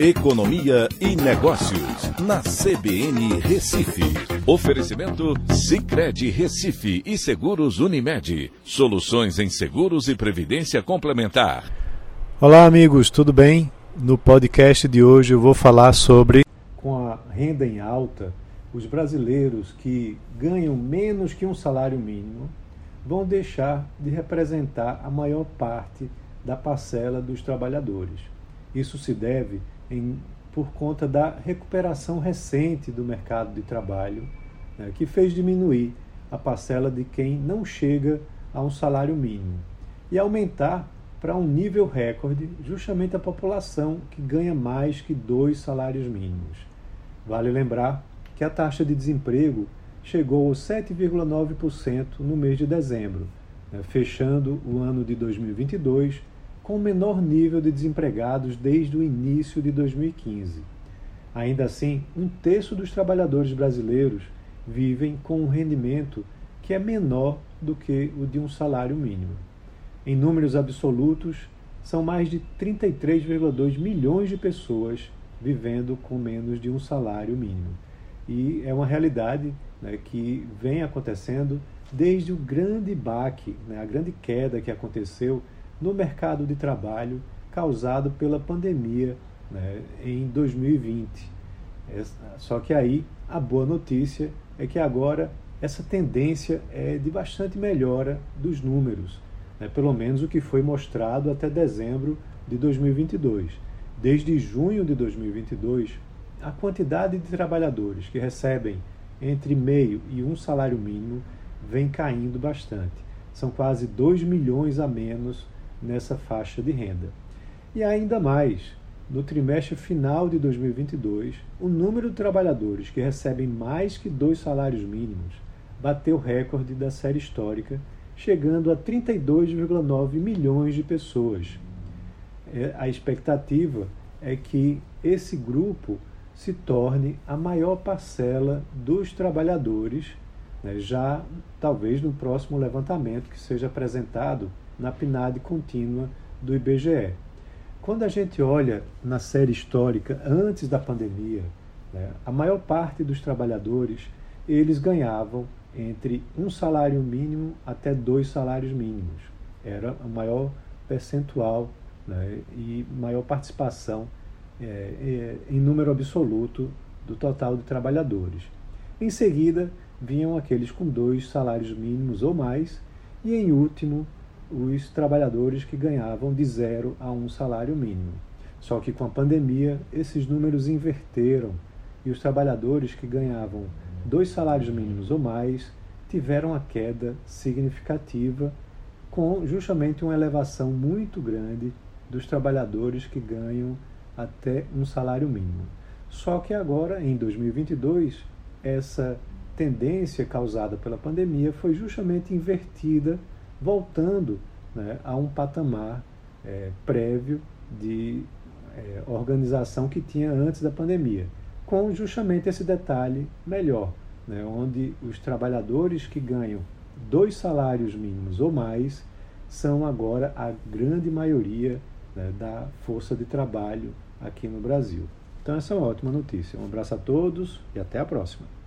Economia e Negócios, na CBN Recife. Oferecimento Cicred Recife e Seguros Unimed. Soluções em seguros e previdência complementar. Olá, amigos, tudo bem? No podcast de hoje eu vou falar sobre. Com a renda em alta, os brasileiros que ganham menos que um salário mínimo vão deixar de representar a maior parte da parcela dos trabalhadores. Isso se deve em, por conta da recuperação recente do mercado de trabalho, né, que fez diminuir a parcela de quem não chega a um salário mínimo e aumentar para um nível recorde justamente a população que ganha mais que dois salários mínimos. Vale lembrar que a taxa de desemprego chegou aos 7,9% no mês de dezembro, né, fechando o ano de 2022 com o menor nível de desempregados desde o início de 2015. Ainda assim, um terço dos trabalhadores brasileiros vivem com um rendimento que é menor do que o de um salário mínimo. Em números absolutos, são mais de 33,2 milhões de pessoas vivendo com menos de um salário mínimo. E é uma realidade né, que vem acontecendo desde o grande baque, né, a grande queda que aconteceu no mercado de trabalho causado pela pandemia né, em 2020. Só que aí a boa notícia é que agora essa tendência é de bastante melhora dos números, né, pelo menos o que foi mostrado até dezembro de 2022. Desde junho de 2022, a quantidade de trabalhadores que recebem entre meio e um salário mínimo vem caindo bastante. São quase 2 milhões a menos nessa faixa de renda. E ainda mais, no trimestre final de 2022, o número de trabalhadores que recebem mais que dois salários mínimos bateu recorde da série histórica, chegando a 32,9 milhões de pessoas. É, a expectativa é que esse grupo se torne a maior parcela dos trabalhadores, né, já talvez no próximo levantamento que seja apresentado na PNAD contínua do IBGE. Quando a gente olha na série histórica antes da pandemia, né, a maior parte dos trabalhadores eles ganhavam entre um salário mínimo até dois salários mínimos. Era o maior percentual né, e maior participação é, é, em número absoluto do total de trabalhadores. Em seguida, vinham aqueles com dois salários mínimos ou mais, e em último, os trabalhadores que ganhavam de zero a um salário mínimo. Só que com a pandemia, esses números inverteram e os trabalhadores que ganhavam dois salários mínimos ou mais tiveram a queda significativa, com justamente uma elevação muito grande dos trabalhadores que ganham até um salário mínimo. Só que agora, em 2022, essa tendência causada pela pandemia foi justamente invertida voltando né, a um patamar é, prévio de é, organização que tinha antes da pandemia, com justamente esse detalhe melhor, né, onde os trabalhadores que ganham dois salários mínimos ou mais são agora a grande maioria né, da força de trabalho aqui no Brasil. Então, essa é uma ótima notícia. Um abraço a todos e até a próxima.